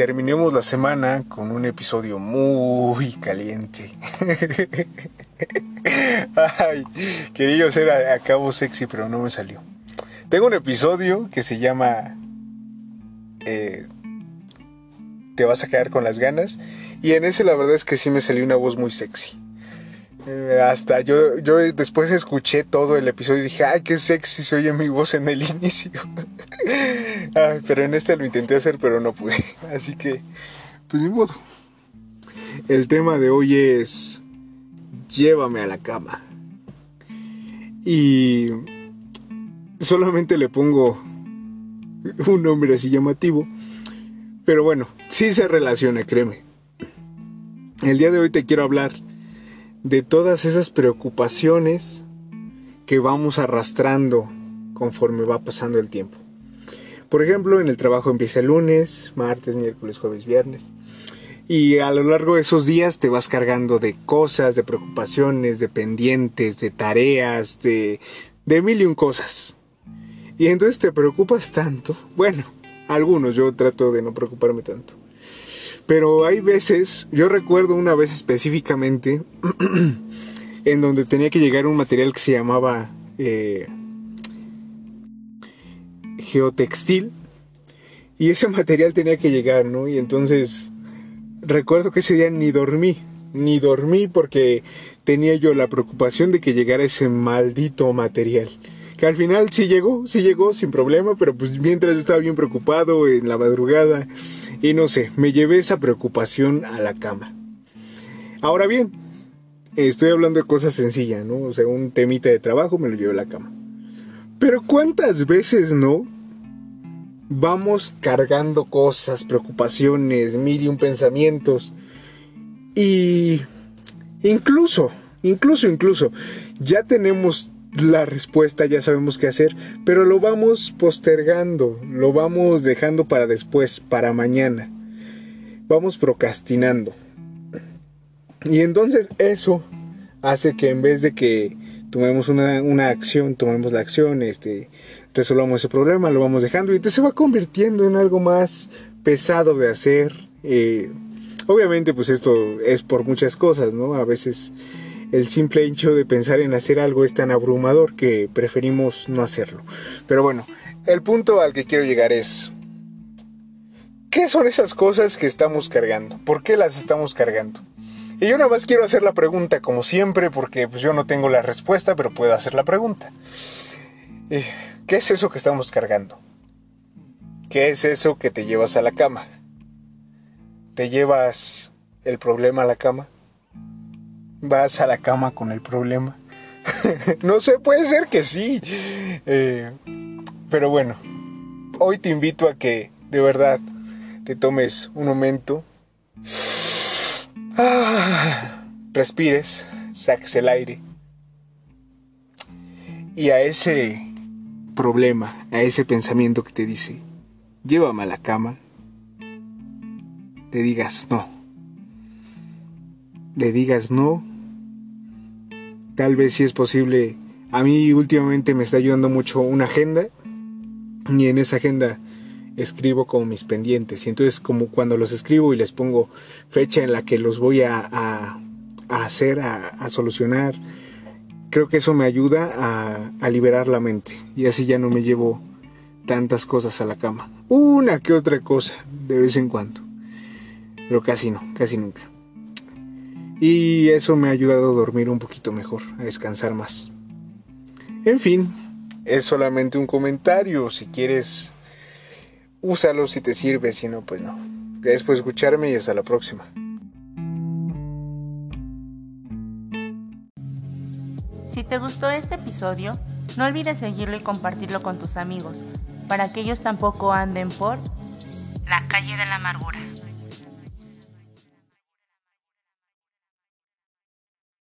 terminemos la semana con un episodio muy caliente. Ay, quería ser a, cabo sexy, pero no me salió. Tengo un episodio que se llama eh, Te vas a quedar con las ganas. Y en ese la verdad es que sí me salió una voz muy sexy. Hasta yo, yo después escuché todo el episodio y dije, ay, qué sexy se oye mi voz en el inicio. ay, pero en este lo intenté hacer, pero no pude. Así que, pues ni modo. El tema de hoy es, llévame a la cama. Y solamente le pongo un nombre así llamativo. Pero bueno, sí se relaciona, créeme. El día de hoy te quiero hablar de todas esas preocupaciones que vamos arrastrando conforme va pasando el tiempo. Por ejemplo, en el trabajo empieza el lunes, martes, miércoles, jueves, viernes. Y a lo largo de esos días te vas cargando de cosas, de preocupaciones, de pendientes, de tareas, de, de mil y un cosas. Y entonces te preocupas tanto. Bueno, algunos, yo trato de no preocuparme tanto. Pero hay veces, yo recuerdo una vez específicamente, en donde tenía que llegar un material que se llamaba eh, geotextil. Y ese material tenía que llegar, ¿no? Y entonces recuerdo que ese día ni dormí, ni dormí porque tenía yo la preocupación de que llegara ese maldito material. Que al final sí llegó, sí llegó sin problema, pero pues mientras yo estaba bien preocupado en la madrugada y no sé, me llevé esa preocupación a la cama. Ahora bien, estoy hablando de cosas sencillas, ¿no? O sea, un temita de trabajo me lo llevé a la cama. Pero ¿cuántas veces no? Vamos cargando cosas, preocupaciones, mil y un pensamientos. Y incluso, incluso, incluso, ya tenemos la respuesta, ya sabemos qué hacer, pero lo vamos postergando, lo vamos dejando para después, para mañana. Vamos procrastinando. Y entonces eso hace que en vez de que tomemos una, acción, tomemos la acción, este, resolvamos ese problema, lo vamos dejando y entonces se va convirtiendo en algo más pesado de hacer. Eh, obviamente pues esto es por muchas cosas, ¿no? A veces el simple hecho de pensar en hacer algo es tan abrumador que preferimos no hacerlo. Pero bueno, el punto al que quiero llegar es, ¿qué son esas cosas que estamos cargando? ¿Por qué las estamos cargando? Y yo nada más quiero hacer la pregunta, como siempre, porque pues, yo no tengo la respuesta, pero puedo hacer la pregunta. Eh, ¿Qué es eso que estamos cargando? ¿Qué es eso que te llevas a la cama? ¿Te llevas el problema a la cama? Vas a la cama con el problema. no sé, puede ser que sí. Eh, pero bueno, hoy te invito a que de verdad te tomes un momento. Ah, respires, saques el aire. Y a ese problema, a ese pensamiento que te dice, llévame a la cama, te digas no. Le digas no tal vez si es posible. A mí últimamente me está ayudando mucho una agenda y en esa agenda escribo como mis pendientes y entonces como cuando los escribo y les pongo fecha en la que los voy a, a, hacer, a, solucionar, creo que eso me ayuda a, a liberar la mente y así ya no me llevo tantas cosas a la cama. Una que otra cosa de vez en cuando, pero casi no, casi nunca. Y eso me ha ayudado a dormir un poquito mejor, a descansar más. En fin, es solamente un comentario. Si quieres, úsalo si te sirve, si no, pues no. Gracias por escucharme y hasta la próxima. Si te gustó este episodio, no olvides seguirlo y compartirlo con tus amigos, para que ellos tampoco anden por la calle de la amargura.